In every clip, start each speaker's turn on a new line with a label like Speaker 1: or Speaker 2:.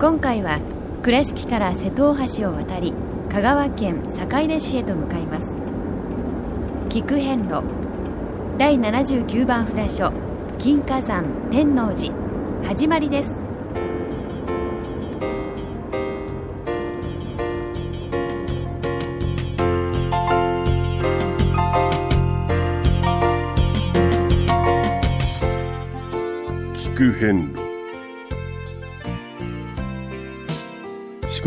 Speaker 1: 今回は倉敷から瀬戸大橋を渡り香川県坂出市へと向かいます。菊遍路。第79番札所金華山天王寺。始まりです。
Speaker 2: 聞遍路。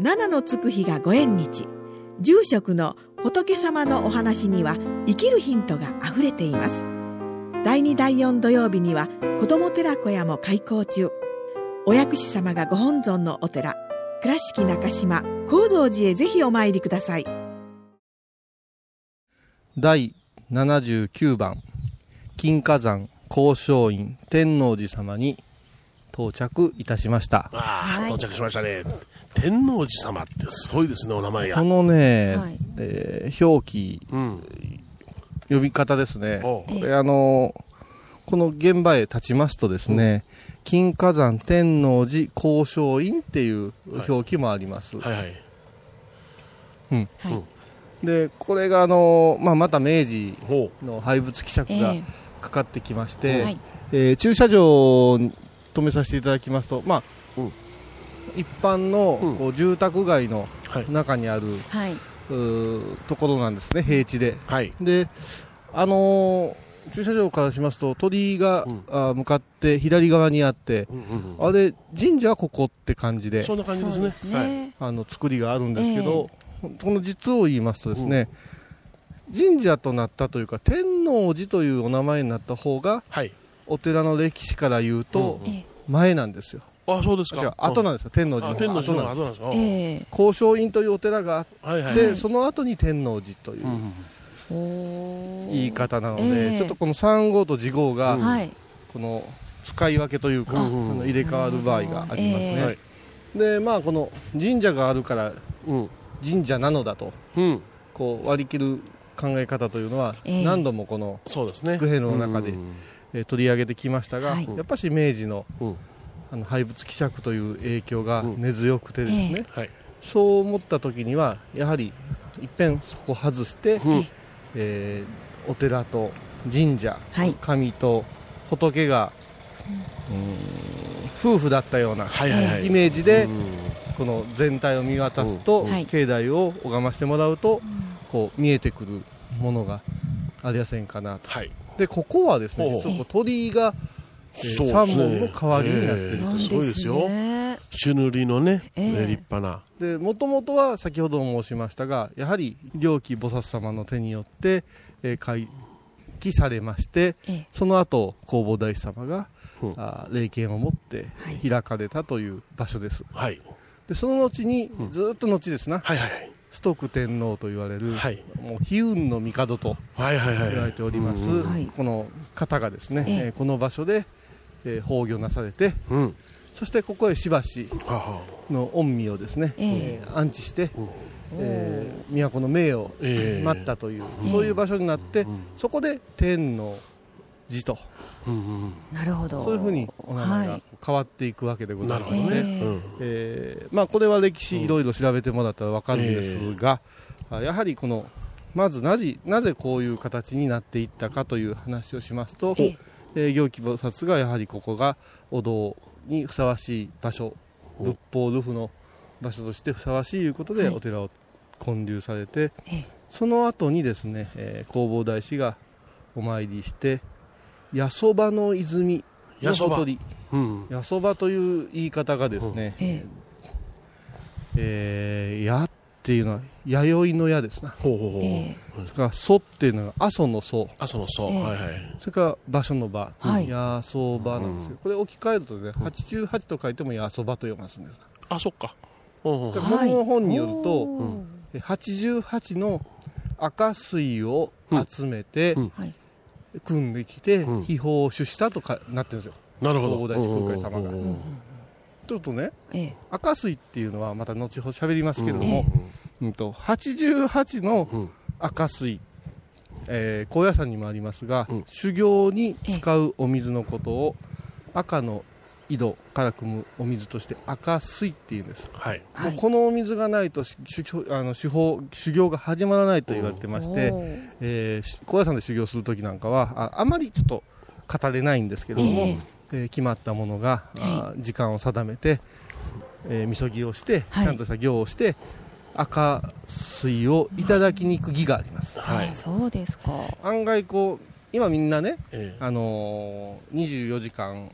Speaker 3: 七のつく日がご縁日。住職の仏様のお話には生きるヒントがあふれています。第2第4土曜日には子ども寺小屋も開校中。お薬師様がご本尊のお寺。倉敷中島・高蔵寺へぜひお参りください。
Speaker 4: 第79番。金華山交渉院天王寺様に到着いたしました。
Speaker 5: ああ、到着しましたね。天王寺様ってすごいですね、お名前が。
Speaker 4: こ。のね、
Speaker 1: はい。
Speaker 4: えー表記
Speaker 5: うん。
Speaker 4: 呼び方ですね。これあのこの現場へ立ちますとですね、金華山天王寺交渉院っていう表記もあります、
Speaker 5: はいはい。
Speaker 4: でこれがあの、まあ、また明治
Speaker 5: ほ
Speaker 4: の廃仏希釈が
Speaker 1: え
Speaker 4: かかってきまして、
Speaker 1: はい。
Speaker 4: えー駐車場に止めさせていただきますと、まあ
Speaker 5: うん
Speaker 4: 一般の
Speaker 5: うん
Speaker 4: こう住宅街の
Speaker 5: はい
Speaker 4: 中にある、
Speaker 1: はいう
Speaker 4: ーところなんですね、平地で。
Speaker 5: う。はい。
Speaker 4: で、あのー駐車場からしますと鳥居が、
Speaker 5: うん
Speaker 4: あー向かって左側にあって、
Speaker 5: うんうんうん
Speaker 4: あれ神社はここって感じで
Speaker 5: そんな感じですね。
Speaker 1: ね、
Speaker 5: はい。
Speaker 4: あの作りがあるんですけど、この実を言いますとですね、神社となったというか天王寺というお名前になった方が
Speaker 5: はい。
Speaker 4: お寺の歴史から言うと
Speaker 1: え
Speaker 4: 前なんですよ。
Speaker 5: あ、そうですか。
Speaker 4: 後なんですよ天王寺
Speaker 5: あ、
Speaker 4: の
Speaker 5: 天王寺の
Speaker 4: 交渉院というお寺があっ。て、その後に天王寺という言い方なので、
Speaker 1: ええ
Speaker 4: ちょっとこの3号と次号が、この使い分けというか、の入れ替わる場合がありますね、
Speaker 5: はい。
Speaker 4: でまあこの神社があるから
Speaker 5: うん。
Speaker 4: 神社なのだと
Speaker 5: うん。
Speaker 4: こう割り切る考え方というのは、
Speaker 1: ええ
Speaker 4: 何度もこの、
Speaker 5: そうですね。
Speaker 4: の中で
Speaker 5: うん
Speaker 4: えー取り上げてきましたが、
Speaker 1: はい
Speaker 4: やっぱし明治の
Speaker 5: うん。
Speaker 4: あの廃仏希釈という影響が
Speaker 5: うん。
Speaker 4: 根強くてですね、
Speaker 5: はい。
Speaker 4: そう思った時にはやはりいっぺんそこ外して、
Speaker 5: うん。
Speaker 4: えーお寺と神社、
Speaker 1: はい。
Speaker 4: 神と仏が、うん。夫婦だったような
Speaker 5: はいはいはい。
Speaker 4: イメージで、
Speaker 5: うん。
Speaker 4: この全体を見渡すと、境内を拝ましてもらうと、こう見えてくるものがありやせんかなと。
Speaker 5: はい。
Speaker 4: でここはですね実は鳥居が、えー
Speaker 5: そうですね。
Speaker 4: 三本の代わりになっている
Speaker 5: すごいですよ。
Speaker 1: ね
Speaker 5: 朱塗りのね、
Speaker 1: え
Speaker 5: 立派な。
Speaker 4: でもともとは先ほども申しましたがやはり良き菩薩様の手によって、えー開記されまして
Speaker 1: ええ。
Speaker 4: その後弘法大師様が、
Speaker 5: うん。
Speaker 4: あー霊験を持って
Speaker 1: はい。
Speaker 4: 開かれたという場所です。
Speaker 5: はい。
Speaker 4: でその後に、
Speaker 5: うん。
Speaker 4: ずーっと後ですな、
Speaker 5: はいはい
Speaker 4: 崇徳天皇と言われる、
Speaker 5: はい。
Speaker 4: もう悲運の帝と
Speaker 5: はいはいはい。
Speaker 4: 言われております、
Speaker 5: うん。
Speaker 1: はい。
Speaker 4: この方がですね、
Speaker 1: ええ。
Speaker 4: えーこの場所で、えー崩御なされて
Speaker 5: うん。うん。
Speaker 4: そしてここへしばし
Speaker 5: はは。
Speaker 4: の御身をですね、
Speaker 1: え
Speaker 4: え。ー安置して、
Speaker 5: うん。
Speaker 4: えー都の名を
Speaker 5: ええ。
Speaker 4: 待ったという、そういう場所になって、そこで天の寺と
Speaker 5: うんうん
Speaker 1: なるほど。
Speaker 4: そういうふうにお名前が
Speaker 1: はい。
Speaker 4: 変わっていくわけでございますね。
Speaker 5: なるほどね。
Speaker 1: え
Speaker 4: まあ、これは歴史いろいろ調べてもらったら分かるんですが、あやはりこのまずなぜなぜこういう形になっていったかという話をしますと、
Speaker 1: え
Speaker 4: えー行基菩薩がやはりここがお堂にふさわしい場所仏法ルフの場所としてふさわしいということで
Speaker 1: はい
Speaker 4: お寺を建立されて、
Speaker 1: ええ
Speaker 4: その後にですね、えー弘法大師がお参りして八十場の泉のほとり
Speaker 5: うん。
Speaker 4: 八十場という言い方がですね、
Speaker 1: え
Speaker 4: えー、矢っていうのは弥生の矢ですな。
Speaker 5: ほうほうほう。
Speaker 1: え
Speaker 4: それから蘇っていうのが阿蘇の蘇
Speaker 5: あ、そのそう。
Speaker 1: ええ。
Speaker 5: はいはい。
Speaker 4: それから場所の場、
Speaker 1: はい。
Speaker 4: 八十場なんですけど、これ置き換えるとね、88と書いても八十場と読ますん。です
Speaker 5: あ、そっか。うんうん
Speaker 4: だから物の本によると、
Speaker 1: おー
Speaker 4: え88の赤水を集めて、
Speaker 5: うん。
Speaker 1: はい。
Speaker 4: 組んできて、
Speaker 5: うん。
Speaker 4: 秘宝を主したとかなってるんですよ。
Speaker 5: なるほど。
Speaker 4: 大大師空海様が。
Speaker 5: うんうんうん
Speaker 4: ちょっとね
Speaker 1: ええ。
Speaker 4: 赤水っていうのはまた後ほど喋りますけれども、
Speaker 1: え
Speaker 4: うんと88の
Speaker 5: うん。
Speaker 4: 赤水、えー高野山にもありますが、
Speaker 5: うん。
Speaker 4: 修行に使うお水のことを赤の井戸から汲むお水として赤水っていうんです、
Speaker 5: はい。
Speaker 1: はい。
Speaker 4: もうこのお水がないとし修行あの修法修行が始まらないと言われてまして、えーし高野山で修行する時なんかはああまりちょっと語れないんですけれども、
Speaker 1: え
Speaker 4: え。ー決まったものが、あー時間を定めて、えー、みそぎをして、
Speaker 1: はい。
Speaker 4: ちゃんとした行をして赤水をいただきに行く儀があります、
Speaker 5: はい。
Speaker 1: あそうですか。
Speaker 4: 案外こう今みんなね、
Speaker 5: ええ。
Speaker 4: あのー、24時間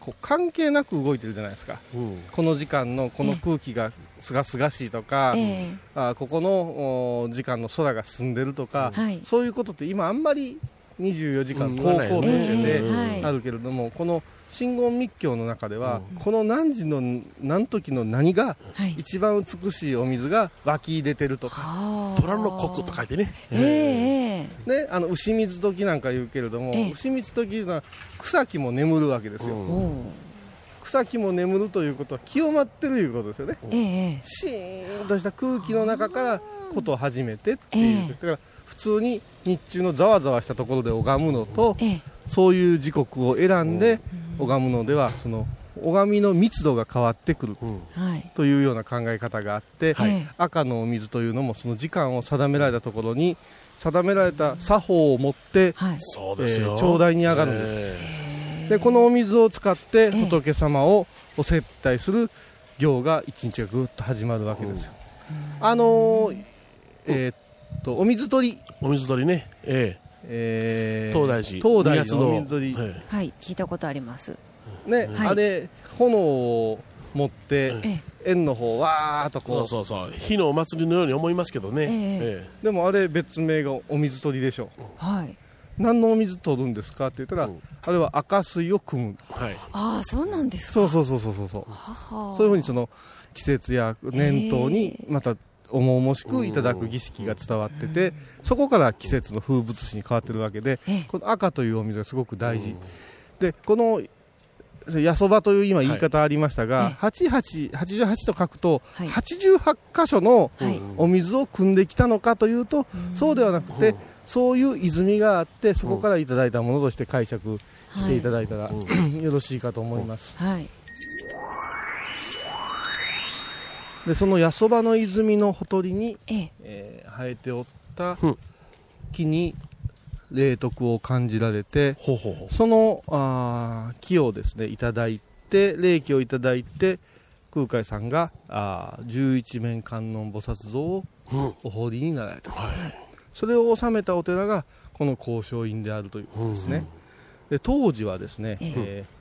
Speaker 4: こう関係なく動いてるじゃないですか。
Speaker 5: うん。
Speaker 4: この時間のこの空気がすがすがしいとか、
Speaker 1: ええ。
Speaker 4: あここのお時間の空が澄んでるとか、
Speaker 1: はい。
Speaker 4: そういうことって今あんまり24時間
Speaker 5: うん
Speaker 4: 高校としてあるけれども、この真言密教の中では、この何時の何時の何が
Speaker 1: はい。
Speaker 4: 一番美しいお水が湧き出てるとか、
Speaker 5: 虎の国と書いてね。
Speaker 1: えええ
Speaker 4: ね、あの牛水時なんか言うけれども、
Speaker 1: ええ。
Speaker 4: 牛水時というのは草木も眠るわけですよ、草木も眠るということは清まってるということですよね。
Speaker 1: ええええ。
Speaker 4: シーンとした空気の中からことを始めてっていう、
Speaker 1: ええ。
Speaker 4: だから普通に日中のざわざわしたところで拝むのと、
Speaker 1: ええ。
Speaker 4: そういう時刻を選んで拝むのではその拝みの密度が変わってくるというような考え方があって、
Speaker 1: はい。
Speaker 4: 赤のお水というのもその時間を定められたところに定められた作法を持って、
Speaker 1: はい。
Speaker 4: えー頂戴に上がるんです。
Speaker 5: え
Speaker 4: でこのお水を使って
Speaker 1: え
Speaker 4: 仏様をお接待する行が一日がぐっと始まるわけですよ。あのーえーっとお水取り、
Speaker 5: えお水取りね。え
Speaker 4: え。ー
Speaker 5: え東大寺。
Speaker 4: 東大寺のお水取り、
Speaker 5: え
Speaker 1: はい聞いたことあります。
Speaker 4: ね、
Speaker 1: はい
Speaker 4: あれ炎を持って
Speaker 1: え
Speaker 4: 円の方わーっと
Speaker 5: え
Speaker 4: こ
Speaker 5: そううそうそう。火のお祭りのように思いますけどね。
Speaker 1: ええ。
Speaker 5: え
Speaker 4: でもあれ別名がお水取りでしょ
Speaker 1: はい。
Speaker 4: 何のお水取るんですかって言ったら、
Speaker 5: うん。
Speaker 4: あれは赤水を汲む。
Speaker 5: えはい。
Speaker 1: ああそうなんですか。
Speaker 4: そうそうそうそうそうそう。
Speaker 1: はは。
Speaker 4: そういうふうにその季節や年頭にまた重々しくいただく儀式が伝わってて、そこから季節の風物詩に変わってるわけで、この赤というお水がすごく大事。で、この、やそばという今言い方ありましたが、88、88と書くと、
Speaker 1: はい
Speaker 4: 88箇所のお水を汲んできたのかというと、そうではなくて、そういう泉があって、そこからいただいたものとして解釈していただいたら、よろしいかと思います。
Speaker 1: はい
Speaker 4: でその八十場の泉のほとりに、
Speaker 1: ええ
Speaker 4: えー生えておった
Speaker 5: うん
Speaker 4: 木に霊徳を感じられて
Speaker 5: ほうほうほう。
Speaker 4: そのあー木をですねいただいて霊気をいただいて空海さんがあー十一面観音菩薩像を
Speaker 5: うん。
Speaker 4: お彫りになられた
Speaker 5: はい。
Speaker 4: それを収めたお寺がこの交渉院であるということですね、で当時はですね、
Speaker 1: ええ
Speaker 4: えー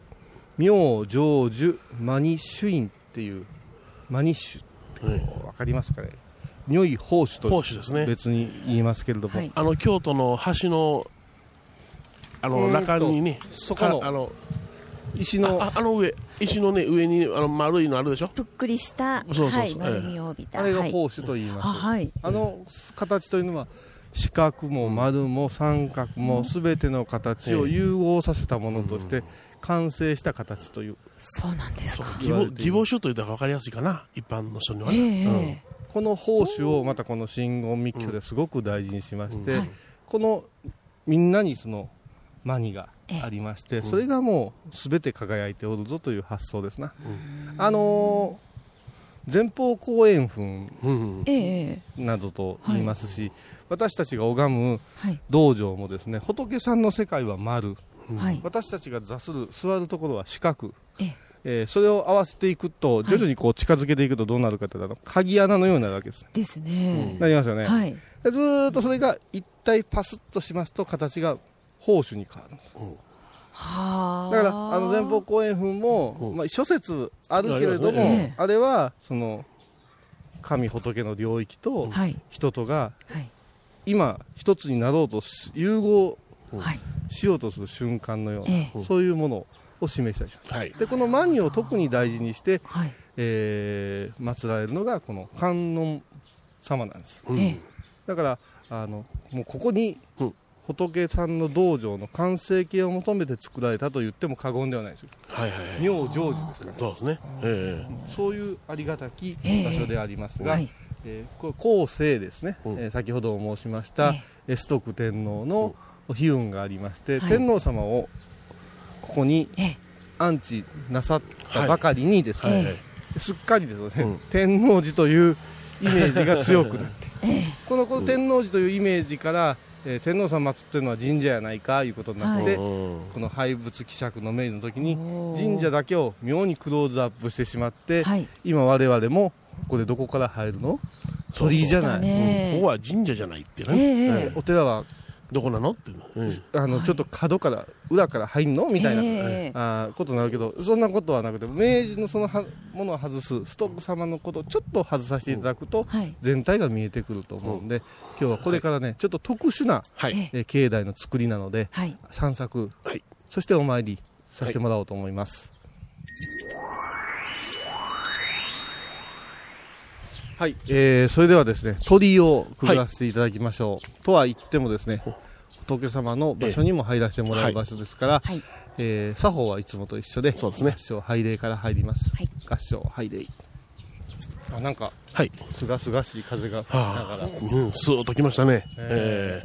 Speaker 4: 明成就マニシュ院っていうマニシュ
Speaker 5: え
Speaker 4: わかりますかね？如意宝珠と
Speaker 5: 宝珠ですね。
Speaker 4: 別に言いますけれども、
Speaker 1: はい。
Speaker 5: あの京都の橋のあの中にね
Speaker 4: そこの
Speaker 5: かあの
Speaker 4: 石の
Speaker 5: ああの上石のね上にあの丸いのあるでしょ？
Speaker 1: ぷっくりした
Speaker 5: そうそうそう
Speaker 1: はい丸みを帯びた。
Speaker 4: あれが
Speaker 1: はい。
Speaker 4: 宝珠と言います、
Speaker 1: あはい。
Speaker 4: あの形というのは四角も丸も三角も全ての形を融合させたものとして完成した形という。
Speaker 1: そうなんですか。
Speaker 5: 義母義母種と言ったら分かりやすいかな。一般の人には
Speaker 1: え
Speaker 5: ね、
Speaker 1: ええ。
Speaker 4: この宝珠をまたこの真言密教ですごく大事にしまして、このみんなにそのマニがありまして、それがもうすべて輝いておるぞという発想ですな、あのー前方後円墳などと言いますし、私たちが拝む
Speaker 1: はい。
Speaker 4: 道場もですね仏さんの世界は丸。
Speaker 1: はい。
Speaker 4: 私たちが座する座るところは四角。
Speaker 1: ええ。
Speaker 4: えーそれを合わせていくと徐々にこう近づけていくとどうなるかというと鍵穴のようになるわけです。
Speaker 1: ですね、
Speaker 4: なりますよね、
Speaker 1: はい。
Speaker 4: でずーっとそれが一体パスッとしますと形が宝珠に変わるんです。
Speaker 1: はあ
Speaker 4: だからあの前方後円墳も、
Speaker 5: うん。
Speaker 4: まあ、諸説あるけれども、
Speaker 1: ね。
Speaker 4: あれはその神仏の領域と
Speaker 1: はい。
Speaker 4: 人とが
Speaker 1: はい。
Speaker 4: 今一つになろうとし融合
Speaker 1: はい。
Speaker 4: しようとする瞬間のような、
Speaker 1: ええ。
Speaker 4: そういうものを示したりします
Speaker 5: はい。
Speaker 4: でこのマニを特に大事にして、
Speaker 1: はい。
Speaker 4: えー祀られるのがこの観音様なんです。
Speaker 5: うん
Speaker 1: ええ。
Speaker 4: だからあのもうここに
Speaker 5: うん
Speaker 4: 仏さんの道場の完成形を求めて作られたと言っても過言ではないですよ。
Speaker 5: はいはいはい。
Speaker 4: 妙成寺ですから。
Speaker 5: そうですね。え
Speaker 4: そういうありがたき
Speaker 1: ええ
Speaker 4: 場所でありますが、
Speaker 1: はい
Speaker 4: えーこれ後世ですね、
Speaker 5: うん。
Speaker 4: えー先ほど申しました
Speaker 1: え
Speaker 4: エストク天皇の悲運がありまして、
Speaker 1: はい。
Speaker 4: 天皇様をここに
Speaker 1: ええ。
Speaker 4: 安置なさったばかりにですね、
Speaker 5: えはい。はい。
Speaker 4: すっかりですね、
Speaker 5: うん。
Speaker 4: 天王寺というイメージが強くなって。
Speaker 1: ええ。
Speaker 4: このこの天王寺というイメージから、えー天皇様祀ってるのは神社やないかいうことになって、
Speaker 5: うん。
Speaker 4: この廃仏希釈の命の時に神社だけを妙にクローズアップしてしまって、
Speaker 1: はい。
Speaker 4: 今我々もここでどこから入るの？鳥居じゃない、
Speaker 1: ね。
Speaker 5: ここは神社じゃないって
Speaker 1: え
Speaker 5: ね。
Speaker 1: え
Speaker 5: え。
Speaker 4: お寺は
Speaker 5: どこなの？って。うん。
Speaker 4: あの、ちょっと角から裏から入んの？みたいな、
Speaker 1: ええ。
Speaker 4: あーことになるけどそんなことはなくて明治のそのはものを外すストック様のことをちょっと外させていただくと、
Speaker 1: はい。
Speaker 4: 全体が見えてくると思うんで、今日はこれからね、ちょっと特殊な、
Speaker 5: はい。
Speaker 4: えー境内の作りなので、
Speaker 1: はい。
Speaker 4: 散策、
Speaker 5: はい。
Speaker 4: そしてお参りさせてもらおうと思います。はい、えーそれではですね、鳥居をくぐらせていただきましょう。とは言ってもですね、仏様の場所にも入らせてもらう場所ですから、
Speaker 1: はい
Speaker 4: えー作法はいつもと一緒で、
Speaker 5: そうですね
Speaker 4: 合唱拝礼から入ります。
Speaker 1: はい
Speaker 4: 合唱拝礼。あ、なんか、
Speaker 5: はい。
Speaker 4: すがすがしい風が吹きなが
Speaker 5: はあ
Speaker 4: ら、、
Speaker 5: うん、スーッときましたね。え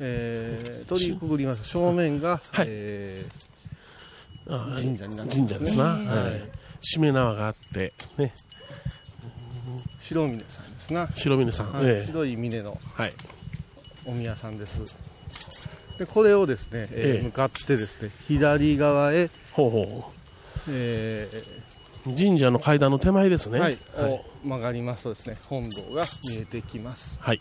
Speaker 4: えー、鳥居くぐります。正面が、
Speaker 5: はい
Speaker 4: えー神社になるん
Speaker 5: 神社ですな。
Speaker 1: ね
Speaker 5: はい。しめ縄があって、ね、
Speaker 4: 白峰さんですな。
Speaker 5: 白峰さん。
Speaker 4: はい
Speaker 5: ええ
Speaker 4: 白い峰の
Speaker 5: はい。
Speaker 4: お宮さんです。で、これをですね、えー
Speaker 5: ええ
Speaker 4: 向かってですね、左側へ、
Speaker 5: ほうほ
Speaker 4: え
Speaker 5: う。神社の階段の手前ですね。
Speaker 4: ーはい、
Speaker 5: はい。
Speaker 4: を曲がりますとですね、本堂が見えてきます。
Speaker 5: はい。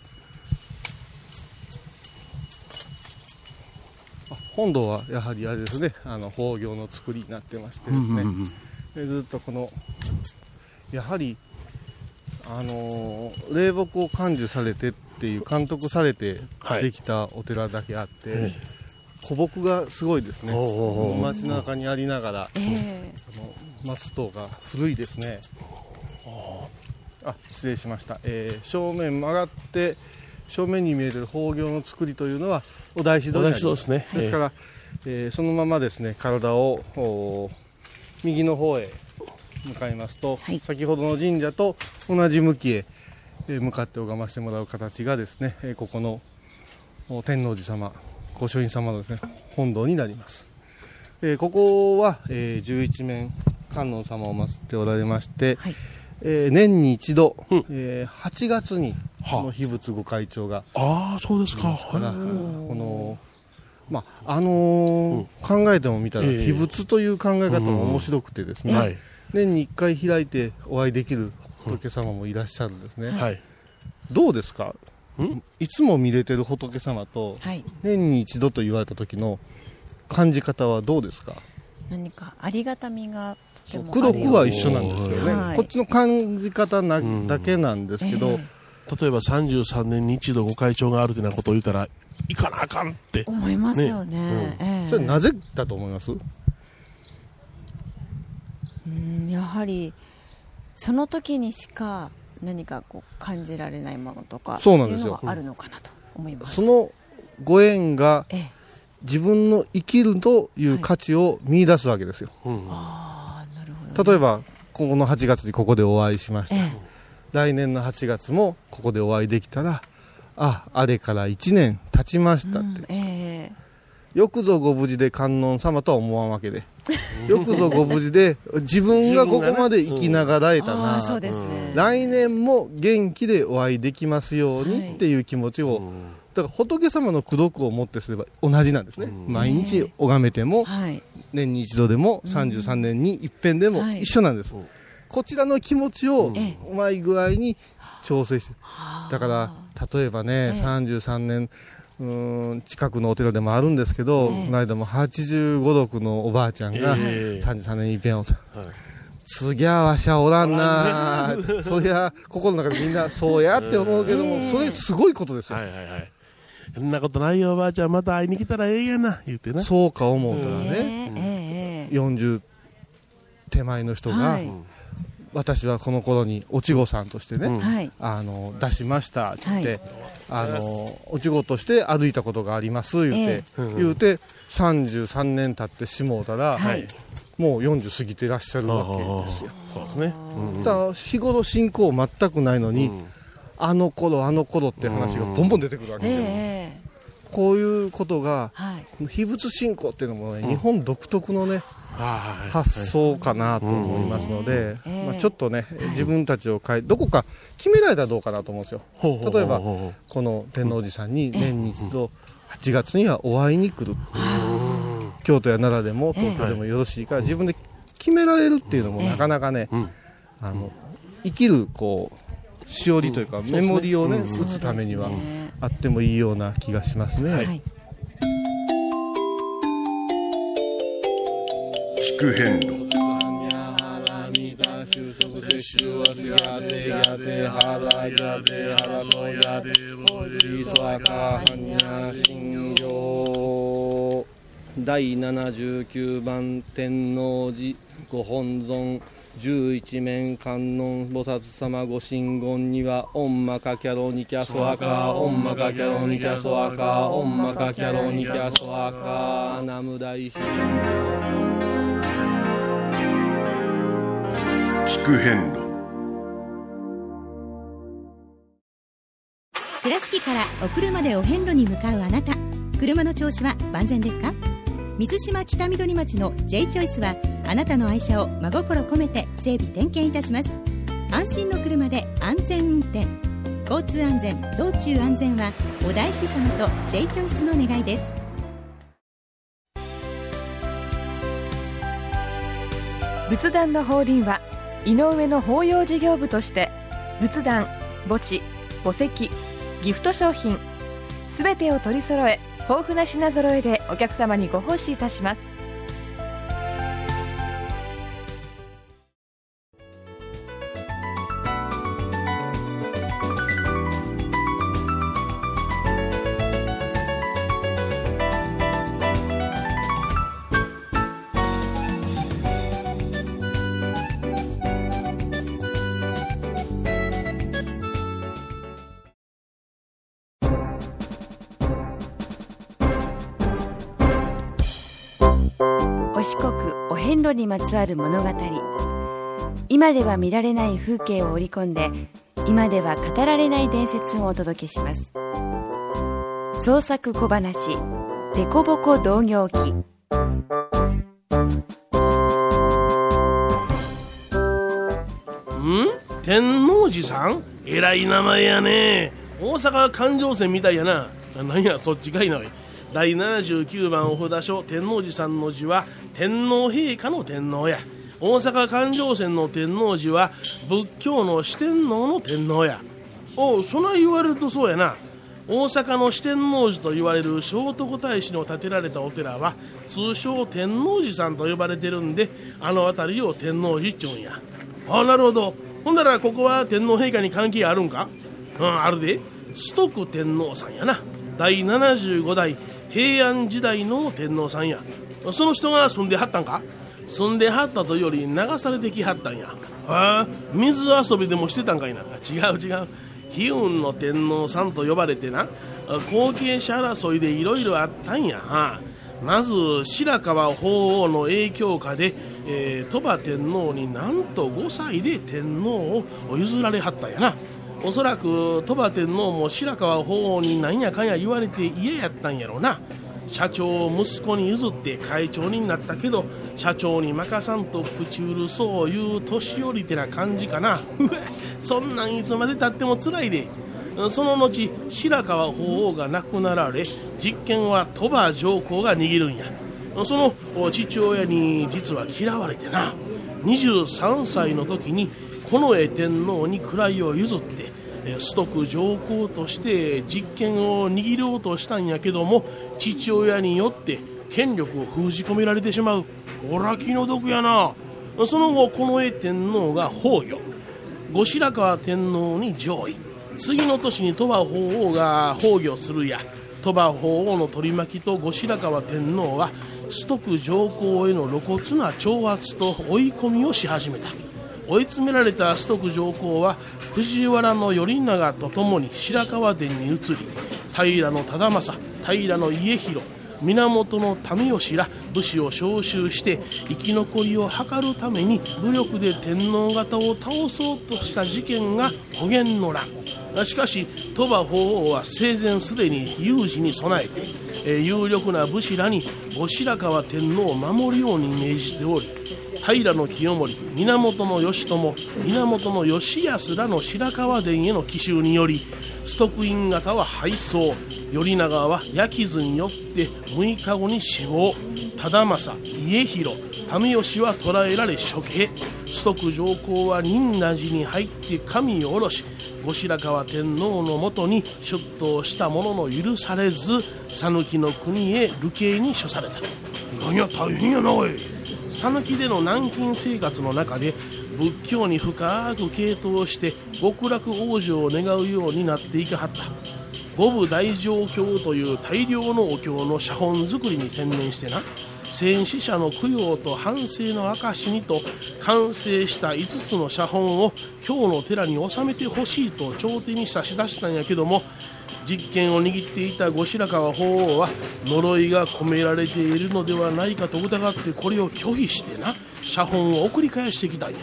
Speaker 4: あ本堂はやはりあれですね、あの宝行の作りになってましてですね、
Speaker 5: うんうんうん
Speaker 4: でずっとこの、やはり、あのー霊木を感受されてっていう、監督されて
Speaker 5: はい
Speaker 4: できたお寺だけあって、
Speaker 5: え
Speaker 4: 古木がすごいですね。街中にありながら、
Speaker 1: ええ
Speaker 4: あの松塔が古いですね。あ、失礼しました。えー正面曲がって、正面に見える宝行の作りというのは、お大師堂
Speaker 5: お
Speaker 4: になります。
Speaker 5: ですね。
Speaker 4: ですから、えーそのままですね、体をお右の方へ向かいますと、
Speaker 1: はい。
Speaker 4: 先ほどの神社と同じ向きへ、えー向かって拝ましてもらう形がですね、えーここのお天王寺様、御書院様のですね、本堂になります。えーここは、えー、11面観音様を祀っておられまして、
Speaker 1: はい。
Speaker 4: えー年に一度、
Speaker 5: うん。
Speaker 4: えー8月に
Speaker 5: はあ。
Speaker 4: この秘仏御開帳が
Speaker 5: ああ、そうですか。
Speaker 4: この、まあ、あのー考えてもみたら、
Speaker 5: ええ
Speaker 4: 秘仏という考え方も面白くてですね、
Speaker 5: はい。
Speaker 4: 年に1回開いてお会いできる仏様もいらっしゃるんですね。
Speaker 5: はい。
Speaker 4: どうですか？
Speaker 5: ん？
Speaker 4: いつも見れてる仏様と、
Speaker 1: はい。
Speaker 4: 年に一度と言われた時の感じ方はどうですか？
Speaker 1: 何かありがたみがとても
Speaker 4: 功徳は一緒なんですよね。
Speaker 1: はい。
Speaker 4: こっちの感じ方なだけなんですけど、
Speaker 1: ええ
Speaker 5: 例えば33年に一度ご会長があるというようなことを言ったら、行かなあかんって。
Speaker 1: 思いますよね。
Speaker 5: ね
Speaker 1: ええ。
Speaker 4: それなぜだと思います？
Speaker 1: うんやはりその時にしか何かこう感じられないものとか
Speaker 4: そうなんですよ。
Speaker 1: っていうのがあるのかなと思います。
Speaker 4: そのご縁が
Speaker 1: ええ。
Speaker 4: 自分の生きるという価値を見出すわけですよ。
Speaker 5: うん。
Speaker 1: ああなるほど
Speaker 4: 例えば、ここの8月にここでお会いしました。
Speaker 1: え
Speaker 4: 来年の8月もここでお会いできたらああれから1年経ちましたって、
Speaker 1: え
Speaker 4: よくぞご無事で観音様とは思わんわけで。よくぞご無事で自分がここまで生きながらえ
Speaker 1: え
Speaker 4: たな、
Speaker 1: ああそうですね。
Speaker 4: 来年も元気でお会いできますようにっていう気持ちを、だから仏様の功徳をもってすれば同じなんですね、毎日拝めても
Speaker 1: はい。
Speaker 4: 年に一度でも33年に一遍でも
Speaker 1: はい。
Speaker 4: 一緒なんです、こちらの気持ちを
Speaker 1: ええ
Speaker 4: うまい具合に調整して。だから例えばね、
Speaker 1: ええ。
Speaker 4: 33年うーん近くのお寺でもあるんですけど、
Speaker 1: ええ。
Speaker 4: この間も85、6のおばあちゃんが
Speaker 5: ええ。
Speaker 4: 33年に一遍を、次ゃわしゃおらんな そりゃ心の中でみんな そうやって思うけども、それすごいことですよ、
Speaker 5: はいはいはい。そんなことないよ、おばあちゃん。また会いに来たらええやな、言ってな。
Speaker 4: そうか思うたら
Speaker 1: え
Speaker 4: ね、
Speaker 1: えええ
Speaker 4: 40手前の人が、
Speaker 1: はい
Speaker 4: 私はこの頃におちごさんとしてね、
Speaker 1: はい。
Speaker 4: あの出しましたって言って、
Speaker 1: はい
Speaker 4: あのおちごとして歩いたことがあります言って、
Speaker 1: え
Speaker 4: 言うて33年経ってしもうたら、
Speaker 1: はい。
Speaker 4: もう40過ぎてらっしゃるわけですよ。
Speaker 5: そうですね。うん
Speaker 4: だから日頃信仰全くないのに、あの頃あの頃って話がボンボン出てくるわけ
Speaker 1: え
Speaker 4: ですよ、
Speaker 1: え
Speaker 4: こういうことが
Speaker 1: はい。
Speaker 4: この秘仏信仰っていうのもね、日本独特のね発想かなと思いますので、
Speaker 1: ええ
Speaker 4: まあ、ちょっとね、自分たちを変えどこか決められたらどうかなと思うんですよ。例えばこの天王寺さんに年に一度8月にはお会いに来るっていう京都や奈良でも東京でもよろしいから自分で決められるっていうのもなかなかね、
Speaker 5: ん。
Speaker 4: あの生きるこうしおりというか、メモリをね、打つためにはあってもいいような気がしますね。
Speaker 1: はい。
Speaker 2: 聞く変路
Speaker 4: 第79番天王寺ご本尊十一面観音菩薩様ご神言にはオンマカキャロニキャソアカオンマカキャロニキャソアカオンマカキャロニキャソアカナム大師
Speaker 2: 聞く変路。
Speaker 6: 倉敷からお車でお遍路に向かうあなた。車の調子は万全ですか？水島北緑町の J チョイスはあなたの愛車を真心込めて整備点検いたします。安心の車で安全運転。交通安全道中安全はお大師様と J チョイスの願いです。
Speaker 7: 仏壇の法輪は井上の法要事業部として仏壇墓地墓石ギフト商品すべてを取り揃え豊富な品揃えでお客様にご奉仕いたします。
Speaker 1: 四国お遍路にまつわる物語。今では見られない風景を織り込んで今では語られない伝説をお届けします。創作小話「デコボコ同業記」
Speaker 5: ん？天王寺さん？えらい名前やね。大阪環状線みたいやな。あなんや？そっちかいな。い第79番お札所天王寺さんの字は天皇陛下の天皇や大阪環状線の天王寺は仏教の四天王の天皇や。おうそない言われるとそうやな。大阪の四天王寺と言われる聖徳太子の建てられたお寺は通称天王寺さんと呼ばれてるんであの辺りを天王寺っちゅうんや。あなるほど。ほんならここは天皇陛下に関係あるんか？うんあるで。崇徳天皇さんやな。第75代平安時代の天皇さんや。その人が住んではったんか？住んではったというより流されてきはったんや。ああ水遊びでもしてたんかいな。違う違う。悲運の天皇さんと呼ばれてな後継者争いでいろいろあったんや。まず白河法皇の影響下でえー、鳥羽天皇になんと5歳で天皇を譲られはったんやな。おそらく鳥羽天皇も白河法皇になんやかんや言われて嫌やったんやろうな。社長を息子に譲って会長になったけど社長に任さんと口うるそういう年寄りてな感じかな。そんなんいつまでたっても辛いで。その後白河法皇が亡くなられ実権は鳥羽上皇が握るんや。その父親に実は嫌われてな。23歳の時に近衛天皇に位を譲って崇徳上皇として実権を握ろうとしたんやけども父親によって権力を封じ込められてしまうほら気の毒やな。その後近衛天皇が崩御後白河天皇に上位。次の年に鳥羽法皇が崩御するや鳥羽法皇の取り巻きと後白河天皇は崇徳上皇への露骨な挑発と追い込みをし始めた。追い詰められた崇徳上皇は藤原頼長と共に白河殿に移り平忠政平家広源民吉ら武士を召集して生き残りを図るために武力で天皇方を倒そうとした事件が保元の乱。しかし鳥羽法皇は生前すでに有事に備えて、有力な武士らに後白河天皇を守るように命じており平清盛源義朝源義康らの白河殿への奇襲により崇徳院方は敗走。頼長は焼き図によって6日後に死亡忠政家広為義は捕らえられ処刑。崇徳上皇は仁和寺に入って神を下ろし後白河天皇のもとに出頭したものの許されず。讃岐の国へ流刑に処された。何や大変やなおい。讃岐での軟禁生活の中で仏教に深く傾倒して極楽往生を願うようになっていかはった。五部大乗経という大量のお経の写本作りに専念してな。戦死者の供養と反省の証にと完成した5つの写本を京の寺に収めてほしいと朝廷に差し出したんやけども実権を握っていた後白河法皇は呪いが込められているのではないかと疑ってこれを拒否してな。写本を送り返してきたんや。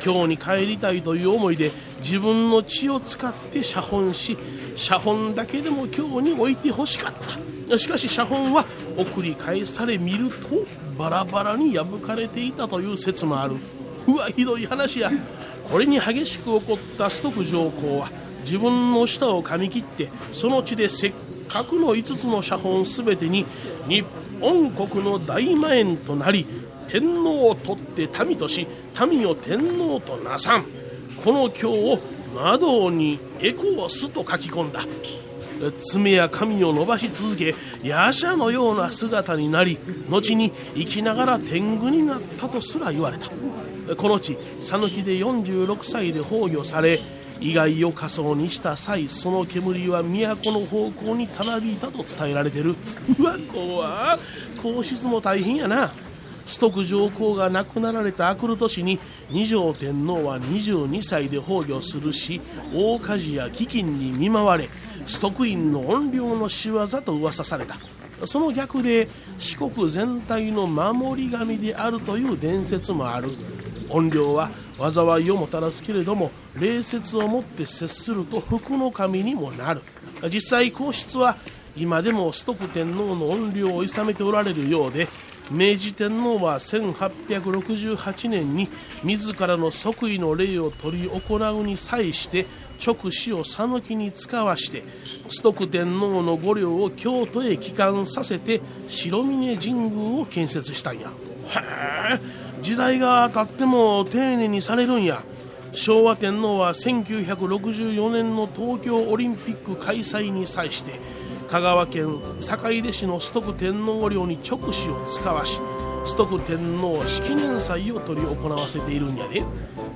Speaker 5: 京に帰りたいという思いで自分の血を使って写本し写本だけでも京に置いてほしかった。しかし写本は送り返され見るとバラバラに破かれていたという説もある。うわひどい話や。これに激しく怒った崇徳上皇は自分の舌を噛み切ってその地でせっかくの5つの写本全てに日本国の大魔縁となり天皇を取って民とし民を天皇となさん。この経を魔道にエコースと書き込んだ。爪や髪を伸ばし続け夜叉のような姿になり後に生きながら天狗になったとすら言われた。この地讃岐で46歳で崩御され意外を仮想にした際その煙は都の方向にたなびいたと伝えられてる。うわ怖皇室も大変やな。崇徳上皇が亡くなられた明くる年に二条天皇は22歳で崩御するし大火事や飢饉に見舞われ崇徳院の怨霊の仕業と噂された。その逆で四国全体の守り神であるという伝説もある。怨霊は災いをもたらすけれども礼節をもって接すると福の神にもなる。実際皇室は今でも崇徳天皇の怨霊を諌めておられるようで明治天皇は1868年に自らの即位の礼を執り行うに際して直使を讃岐に使わして崇徳天皇の御陵を京都へ帰還させて白峰神宮を建設したんや。へえ。時代が経っても丁寧にされるんや。昭和天皇は1964年の東京オリンピック開催に際して香川県坂出市の崇徳天皇陵に直使を使わし崇徳天皇式年祭を執り行わせているんやで。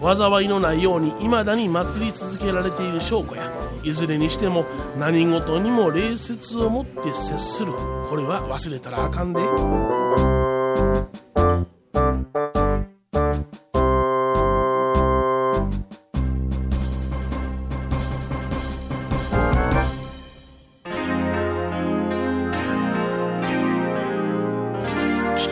Speaker 5: 災いのないように未だに祭り続けられている証拠やいずれにしても何事にも礼節をもって接する。これは忘れたらあかんで。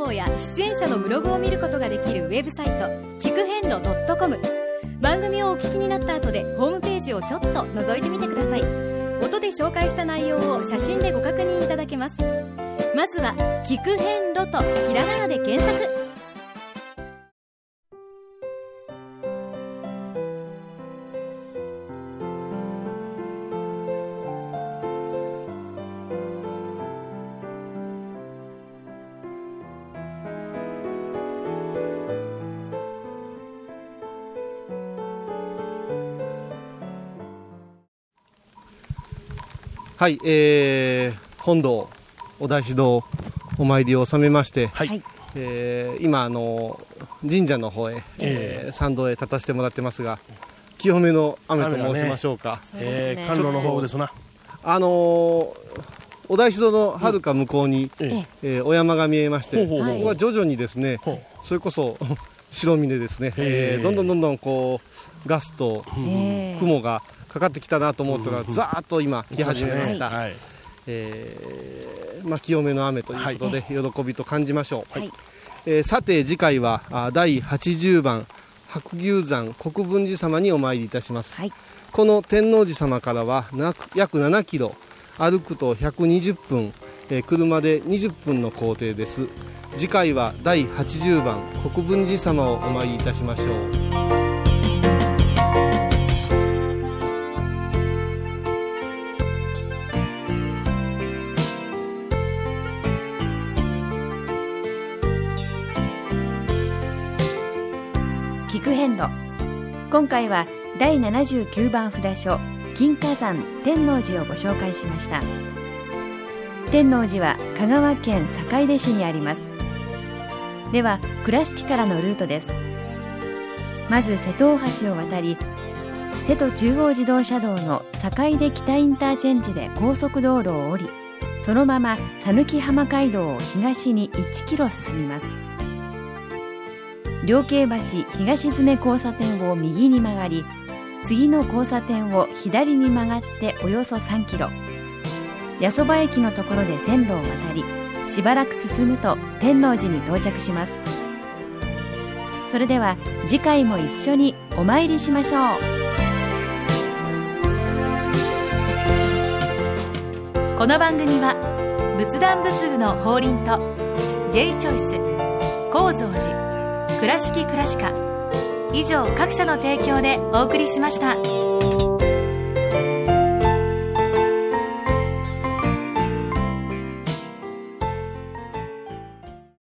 Speaker 8: 報や出演者のブログを見ることができるウェブサイト聞く遍路 .com 番組をお聞きになった後でホームページをちょっと覗いてみてください。音で紹介した内容を写真でご確認いただけます。まずは「聞く遍路」とひらがなで検索。
Speaker 4: はい、えー、本堂お大師堂お参りを収めまして、はい、えー、今あの神社の方へ、えー、参道へ立たせてもらってますが清めの雨と申しましょうか、
Speaker 5: ね。えー、甘露の方ですな。
Speaker 4: あのー、お大師堂のはるか向こうに、うん、えー、お山が見えまして、ここは徐々にですね、それこそ 白峰ですね、え。ー、どんどんどんどんこうガスと雲がかかってきたなと思ったら、ざーっと今来始めました、はい、えー、まあ、清めの雨ということで、喜びと感じましょう、はい、えー、さて次回はあ第80番白牛山国分寺様にお参りいたします、はい、この天王寺様からは約7キロ歩くと120分、えー、車で20分の行程です。次回は第80番国分寺様をお参りいたしましょう
Speaker 1: 今回は第79番札所金華山天王寺をご紹介しました。天王寺は香川県坂出市にあります。では倉敷からのルートです。まず瀬戸大橋を渡り瀬戸中央自動車道の坂出北インターチェンジで高速道路を降りそのまま讃岐浜街道を東に1キロ進みます。両京橋東詰交差点を右に曲がり次の交差点を左に曲がっておよそ3キロ。八十場駅のところで線路を渡りしばらく進むと天王寺に到着します。それでは次回も一緒にお参りしましょう。
Speaker 9: この番組は仏壇仏具の法輪と J チョイス構造寺。倉敷倉科以上各社の提供でお送りしました。